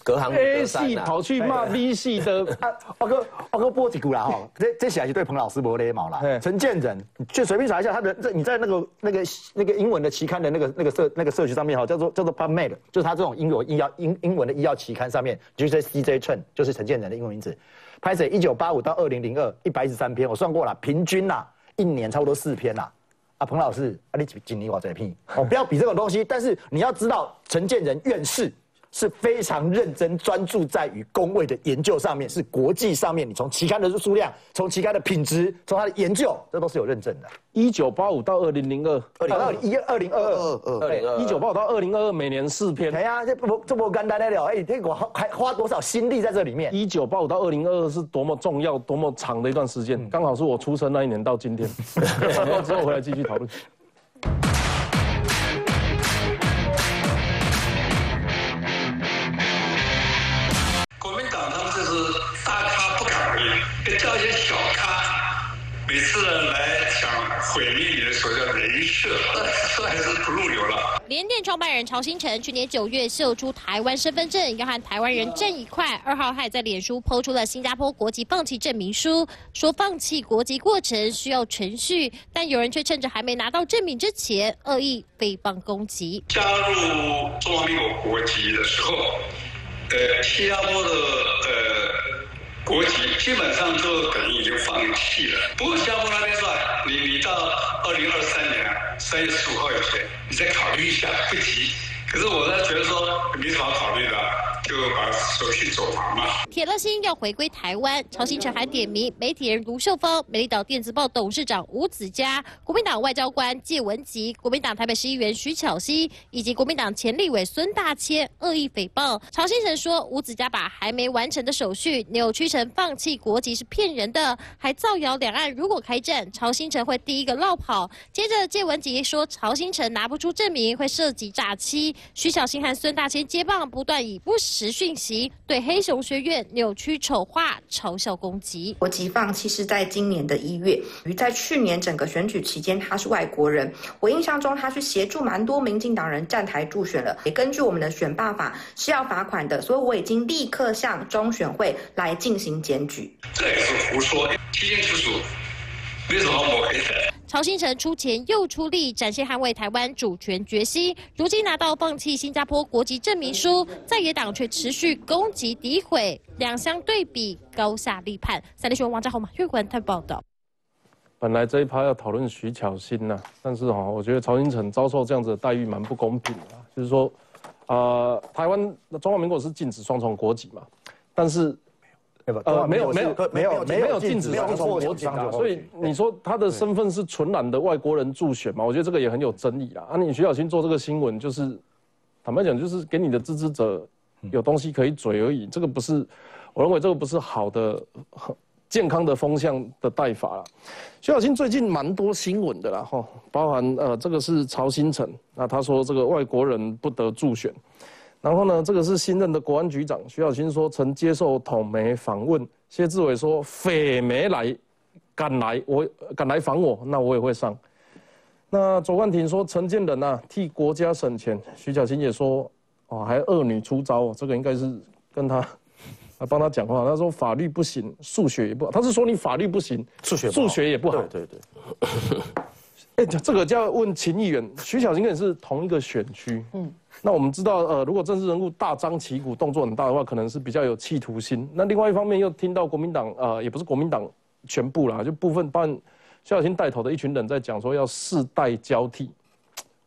隔行 [laughs] A 系跑去骂 B 系的，[laughs] 我哥我哥播几股啦哈，这这写是对彭老师没礼貌啦。陈建仁，就随便查一下他的，这你在那个那个那个英文的期刊的那个那个社那个社区上面哈，叫做叫做 PubMed，就是他这种英文医药英英文的医药期刊上面，就是在 CJ Chen，就是陈建仁的英文名字。拍摄一九八五到二零零二，一百一十三篇，我算过了，平均啦一年差不多四篇啦。啊，彭老师，啊你今年我这篇，哦不要比这种东西，但是你要知道陈建仁院士。是非常认真专注在于工位的研究上面，是国际上面，你从期刊的数量，从期刊的品质，从它的研究，这都是有认证的。一九八五到二零零二，二零二一二零二二二零二一九八五到二零二二，每年四篇。哎呀，这不这不简单的了，哎，这我还花多少心力在这里面？一九八五到二零二二是多么重要、多么长的一段时间，刚好是我出生那一年到今天。[laughs] 之后回来继续讨论。每次来想毁灭你的所叫人设，这还是不入流了。联电创办人曹新成去年九月秀出台湾身份证，要和台湾人挣一块。二号还在脸书抛出了新加坡国籍放弃证明书，说放弃国籍过程需要程序，但有人却趁着还没拿到证明之前，恶意诽谤攻击。加入中华民国国籍的时候，呃，新加坡的呃。国籍基本上就等于已经放弃了。不过新加坡那边说，你你到二零二三年三月十五号以前，你再考虑一下，不急。可是我呢觉得说没什么好考虑的。就把手续走完嘛。铁了心要回归台湾，曹新成还点名媒体人卢秀芳、美丽岛电子报董事长吴子嘉、国民党外交官谢文吉、国民党台北市议员徐巧芯以及国民党前立委孙大千恶意诽谤。曹新成说，吴子嘉把还没完成的手续扭曲成放弃国籍是骗人的，还造谣两岸如果开战，曹新成会第一个落跑。接着谢文吉说，曹新成拿不出证明会涉及诈欺。徐小新和孙大千接棒，不断以不实。实讯息对黑熊学院扭曲丑化、嘲笑攻击。国籍放弃是在今年的一月，于在去年整个选举期间，他是外国人。我印象中，他是协助蛮多民进党人站台助选了。也根据我们的选罢法是要罚款的，所以我已经立刻向中选会来进行检举。这也是胡说，清清楚楚，没什么好抹黑的。曹新成出钱又出力，展现捍卫台湾主权决心。如今拿到放弃新加坡国籍证明书，在野党却持续攻击诋毁，两相对比，高下立判。三立新闻王家宏、马玉文台报道。本来这一趴要讨论徐巧芯呐，但是哈，我觉得曹新成遭受这样子的待遇蛮不公平的。就是说，呃，台湾中华民国是禁止双重国籍嘛，但是。呃，没有没有没有没有禁止双重国籍啊，所以你说他的身份是纯然的外国人助选嘛？我觉得这个也很有争议啊。啊，你徐小新做这个新闻，就是坦白讲，就是给你的支持者有东西可以嘴而已。这个不是，我认为这个不是好的、健康的风向的带法了。徐小新最近蛮多新闻的啦，哈，包含呃，这个是曹新成，那他说这个外国人不得助选。然后呢，这个是新任的国安局长徐小清说，曾接受统媒访问，谢志伟说，匪媒来，敢来我敢来访我，那我也会上。那左冠廷说，陈建仁啊，替国家省钱。徐小清也说，哦，还恶女出招，这个应该是跟他，[laughs] 来帮他讲话。他说法律不行，数学也不好。他是说你法律不行，数学数学也不好。对对对。[laughs] 哎，这个叫问秦议员，徐小新跟你是同一个选区。嗯。那我们知道，呃，如果政治人物大张旗鼓、动作很大的话，可能是比较有企图心。那另外一方面，又听到国民党，呃，也不是国民党全部啦，就部分办徐小新带头的一群人在讲说要世代交替。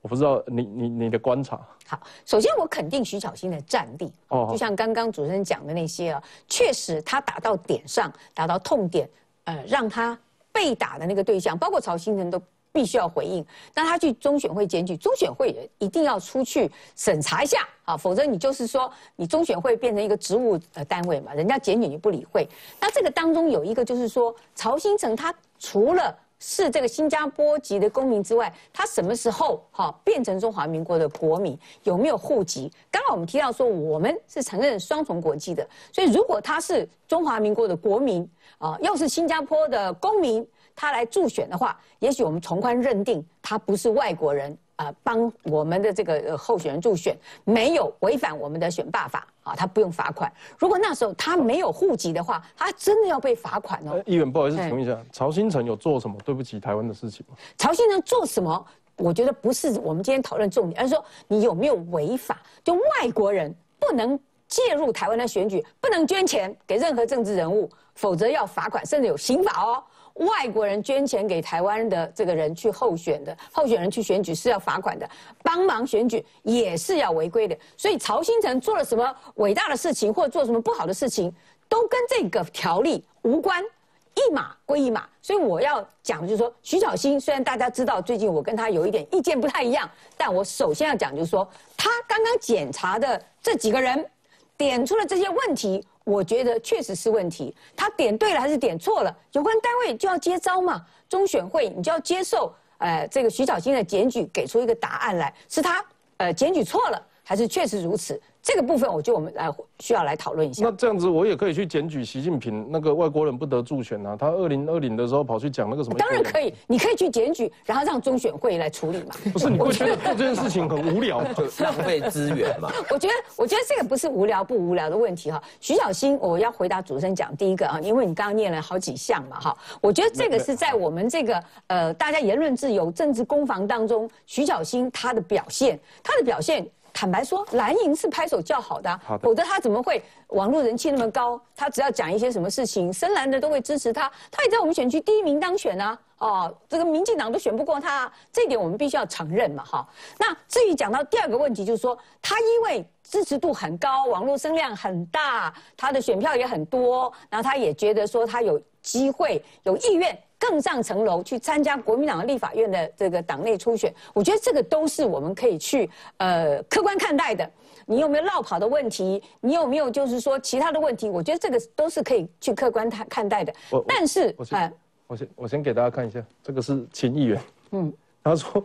我不知道你你你的观察。好，首先我肯定徐小新的战力，哦，就像刚刚主持人讲的那些啊，确实他打到点上，打到痛点，呃，让他被打的那个对象，包括曹新成都。必须要回应。那他去中选会检举，中选会也一定要出去审查一下啊，否则你就是说你中选会变成一个职务呃单位嘛，人家检举你不理会。那这个当中有一个就是说，曹新成他除了是这个新加坡籍的公民之外，他什么时候哈变成中华民国的国民？有没有户籍？刚刚我们提到说，我们是承认双重国籍的，所以如果他是中华民国的国民啊，又是新加坡的公民，他来助选的话，也许我们从宽认定他不是外国人。啊，帮我们的这个候选人助选，没有违反我们的选罢法啊，他不用罚款。如果那时候他没有户籍的话，他真的要被罚款哦。议员，不好意思，请问一下，曹新成有做什么对不起台湾的事情吗？曹新成做什么？我觉得不是我们今天讨论重点，而是说你有没有违法？就外国人不能介入台湾的选举，不能捐钱给任何政治人物，否则要罚款，甚至有刑法哦。外国人捐钱给台湾的这个人去候选的候选人去选举是要罚款的，帮忙选举也是要违规的。所以曹新成做了什么伟大的事情，或做什么不好的事情，都跟这个条例无关，一码归一码。所以我要讲的就是说，徐小新虽然大家知道最近我跟他有一点意见不太一样，但我首先要讲就是说，他刚刚检查的这几个人点出了这些问题。我觉得确实是问题，他点对了还是点错了？有关单位就要接招嘛，中选会你就要接受，呃，这个徐小新的检举，给出一个答案来，是他呃检举错了，还是确实如此？这个部分，我觉得我们来需要来讨论一下。那这样子，我也可以去检举习近平那个外国人不得助选啊。他二零二零的时候跑去讲那个什么？当然可以，你可以去检举，然后让中选会来处理嘛。[laughs] 不是，你会觉得做这件事情很无聊，就 [laughs] 浪费资源嘛？[laughs] 我觉得，我觉得这个不是无聊不无聊的问题哈。徐小新，我要回答主持人讲第一个啊，因为你刚刚念了好几项嘛哈。我觉得这个是在我们这个呃大家言论自由、政治攻防当中，徐小新他的表现，他的表现。坦白说，蓝营是拍手叫好的，否则他怎么会网络人气那么高？他只要讲一些什么事情，深蓝的都会支持他。他也在我们选区第一名当选啊！哦，这个民进党都选不过他，这点我们必须要承认嘛！哈。那至于讲到第二个问题，就是说他因为支持度很高，网络声量很大，他的选票也很多，然后他也觉得说他有机会、有意愿。更上层楼去参加国民党的立法院的这个党内初选，我觉得这个都是我们可以去呃客观看待的。你有没有绕跑的问题？你有没有就是说其他的问题？我觉得这个都是可以去客观看看待的。但是，哎，我先我先给大家看一下，这个是秦议员，嗯，他说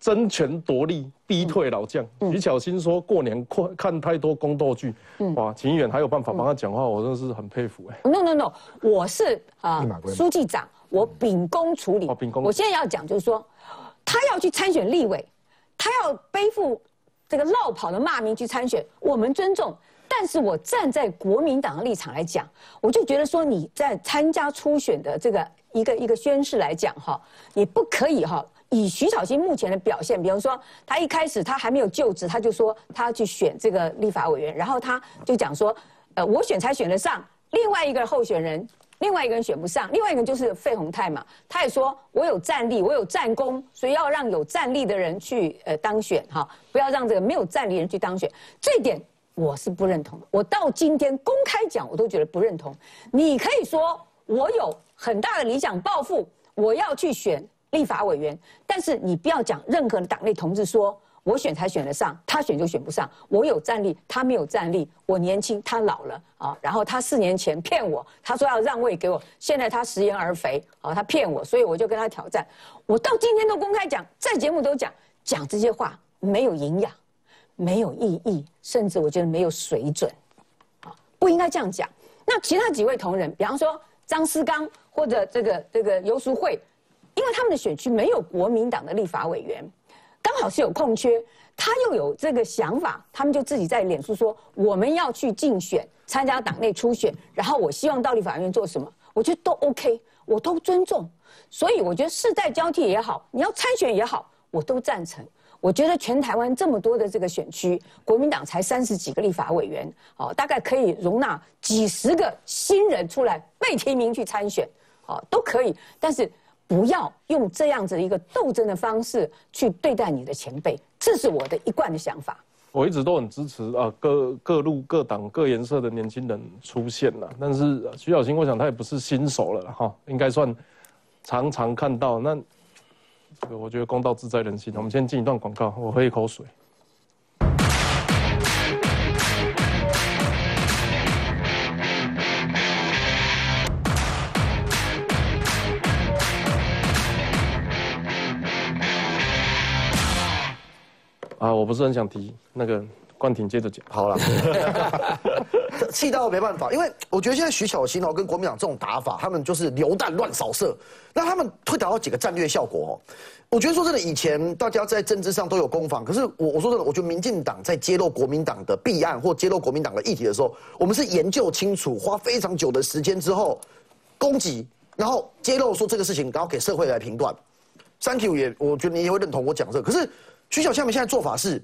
争权夺利逼退老将。徐巧芯说过年看看太多宫斗剧，哇，秦议员还有办法帮他讲话，我真的是很佩服哎。No No No，我是啊书记长。我秉公处理。我现在要讲就是说，他要去参选立委，他要背负这个绕跑的骂名去参选，我们尊重。但是我站在国民党的立场来讲，我就觉得说你在参加初选的这个一个一个宣誓来讲哈，你不可以哈，以徐小新目前的表现，比方说他一开始他还没有就职，他就说他要去选这个立法委员，然后他就讲说，呃，我选才选得上，另外一个候选人。另外一个人选不上，另外一个人就是费鸿泰嘛。他也说我有战力，我有战功，所以要让有战力的人去呃当选哈，不要让这个没有战力的人去当选。这点我是不认同的。我到今天公开讲，我都觉得不认同。你可以说我有很大的理想抱负，我要去选立法委员，但是你不要讲任何的党内同志说。我选才选得上，他选就选不上。我有战力，他没有战力。我年轻，他老了啊。然后他四年前骗我，他说要让位给我，现在他食言而肥啊，他骗我，所以我就跟他挑战。我到今天都公开讲，在节目都讲，讲这些话没有营养，没有意义，甚至我觉得没有水准，啊，不应该这样讲。那其他几位同仁，比方说张思刚或者这个这个游淑慧，因为他们的选区没有国民党的立法委员。刚好是有空缺，他又有这个想法，他们就自己在脸书说我们要去竞选，参加党内初选，然后我希望到立法院做什么，我觉得都 OK，我都尊重。所以我觉得世代交替也好，你要参选也好，我都赞成。我觉得全台湾这么多的这个选区，国民党才三十几个立法委员，哦，大概可以容纳几十个新人出来被提名去参选，哦，都可以。但是。不要用这样子一个斗争的方式去对待你的前辈，这是我的一贯的想法。我一直都很支持啊，各各路各党各颜色的年轻人出现了。但是徐小新，我想他也不是新手了哈，应该算常常看到。那这个我觉得公道自在人心。我们先进一段广告，我喝一口水。啊，我不是很想提那个冠廷，接着讲好了。气到没办法，因为我觉得现在徐小新哦跟国民党这种打法，他们就是流弹乱扫射，那他们会达到几个战略效果哦。我觉得说真的，以前大家在政治上都有攻防，可是我我说真的，我觉得民进党在揭露国民党的弊案或揭露国民党的议题的时候，我们是研究清楚，花非常久的时间之后攻击，然后揭露说这个事情，然后给社会来评断。Thank you 也，我觉得你也会认同我讲这个，可是。徐小新他们现在做法是，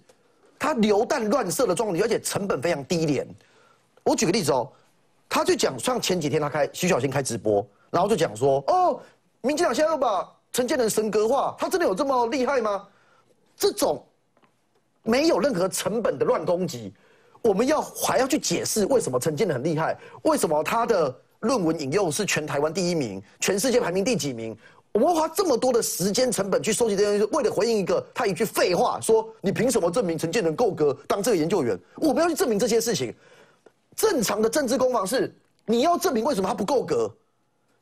他流弹乱射的状况，而且成本非常低廉。我举个例子哦，他就讲，像前几天他开徐小新开直播，然后就讲说，哦，民进党现在要把陈建仁神格化，他真的有这么厉害吗？这种没有任何成本的乱攻击，我们要还要去解释为什么陈建仁很厉害，为什么他的论文引用是全台湾第一名，全世界排名第几名？我们花这么多的时间成本去收集这些东西，为了回应一个他一句废话，说你凭什么证明陈建仁够格当这个研究员？我们要去证明这些事情。正常的政治攻防是你要证明为什么他不够格。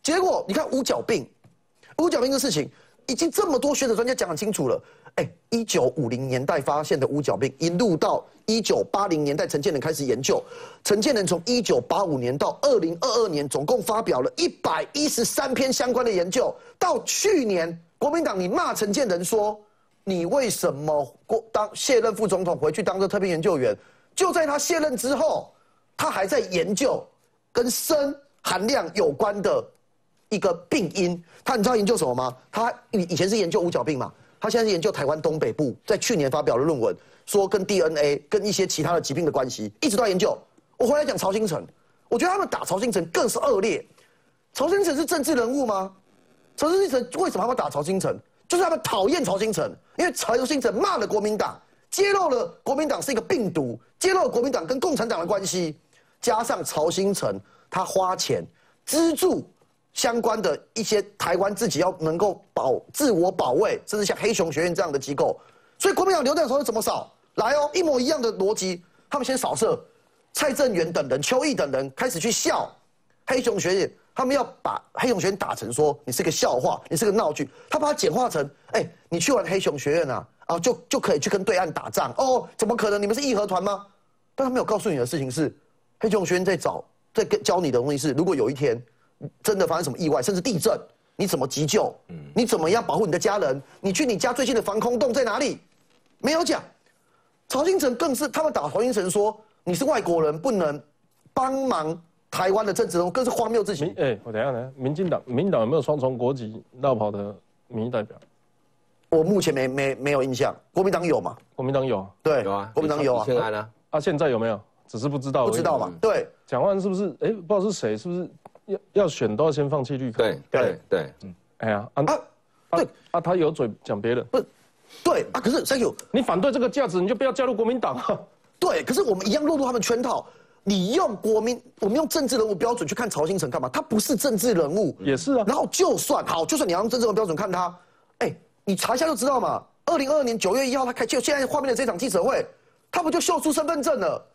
结果你看五角病，五角病的事情已经这么多学者专家讲清楚了。哎，一九五零年代发现的五角病，一路到一九八零年代，陈建仁开始研究。陈建仁从一九八五年到二零二二年，总共发表了一百一十三篇相关的研究。到去年，国民党你骂陈建仁说，你为什么过当卸任副总统回去当这特别研究员？就在他卸任之后，他还在研究跟砷含量有关的一个病因。他你知道研究什么吗？他以以前是研究五角病嘛。他现在是研究台湾东北部，在去年发表了论文，说跟 DNA 跟一些其他的疾病的关系，一直都在研究。我回来讲曹新成，我觉得他们打曹新成更是恶劣。曹新成是政治人物吗？曹新成为什么他们打曹新成？就是他们讨厌曹新成，因为曹新成骂了国民党，揭露了国民党是一个病毒，揭露了国民党跟共产党的关系，加上曹新成他花钱资助。相关的一些台湾自己要能够保自我保卫，甚至像黑熊学院这样的机构，所以国民党流弹的时候怎么扫？来哦，一模一样的逻辑，他们先扫射蔡正元等人、邱毅等人，开始去笑黑熊学院，他们要把黑熊学院打成说你是个笑话，你是个闹剧，他把它简化成，哎，你去完黑熊学院啊，啊就就可以去跟对岸打仗哦？怎么可能？你们是义和团吗？但他没有告诉你的事情是，黑熊学院在找在教你的东西是，如果有一天。真的发生什么意外，甚至地震，你怎么急救？嗯你怎么样保护你的家人？你去你家最近的防空洞在哪里？没有讲。曹新成更是他们打曹新成说你是外国人，不能帮忙台湾的政治人物，更是荒谬至极。哎，我等下呢？民进党、民党有没有双重国籍绕跑的民意代表？我目前没没没有印象。国民党有吗？国民党有，对，有啊。国民党有啊。现在呢？啊，现在有没有？只是不知道。不知道嘛？对。蒋万是不是？哎，不知道是谁？是不是？要要选都要先放弃绿卡。对对对，嗯，哎呀啊，对啊，他有嘴讲别的，不，对啊，可是 Thank you，你反对这个价值，你就不要加入国民党啊。对，可是我们一样落入他们圈套。你用国民，我们用政治人物标准去看曹新成干嘛？他不是政治人物，也是啊。然后就算好，就算你要用政治人物标准看他，哎，你查一下就知道嘛。二零二二年九月一号，他开就现在画面的这场记者会，他不就秀出身份证了？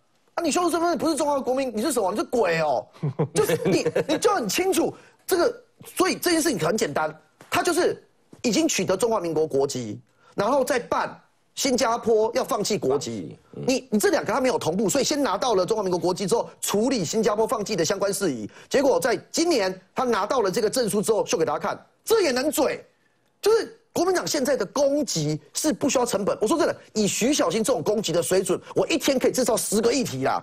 啊，你秀出身份证不是中华国民，你是什么？你是鬼哦！[laughs] 就是你，你就很清楚这个，所以这件事情很简单，他就是已经取得中华民国国籍，然后再办新加坡要放弃国籍。你你这两个他没有同步，所以先拿到了中华民国国籍之后，处理新加坡放弃的相关事宜。结果在今年他拿到了这个证书之后，秀给大家看，这也能嘴，就是。国民党现在的攻击是不需要成本。我说真的，以徐小新这种攻击的水准，我一天可以制造十个议题啦。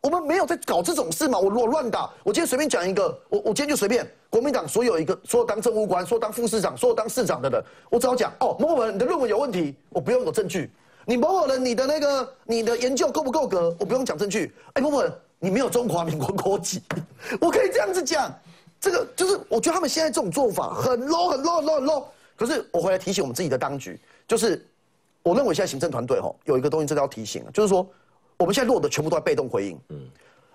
我们没有在搞这种事嘛？我我乱打，我今天随便讲一个，我我今天就随便。国民党所有一个说当政务官、说当副市长、说当市长的人，我只要讲哦，某某人你的论文有问题，我不用有证据。你某某人你的那个你的研究够不够格，我不用讲证据。哎，某某人你没有中华民国国籍，[laughs] 我可以这样子讲。这个就是我觉得他们现在这种做法很 low 很 low 很 low 很 low。可是我回来提醒我们自己的当局，就是我认为现在行政团队吼有一个东西真的要提醒就是说我们现在落的全部都在被动回应。嗯，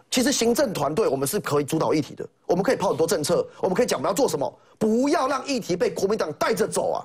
其实行政团队我们是可以主导议题的，我们可以抛很多政策，我们可以讲我们要做什么，不要让议题被国民党带着走啊。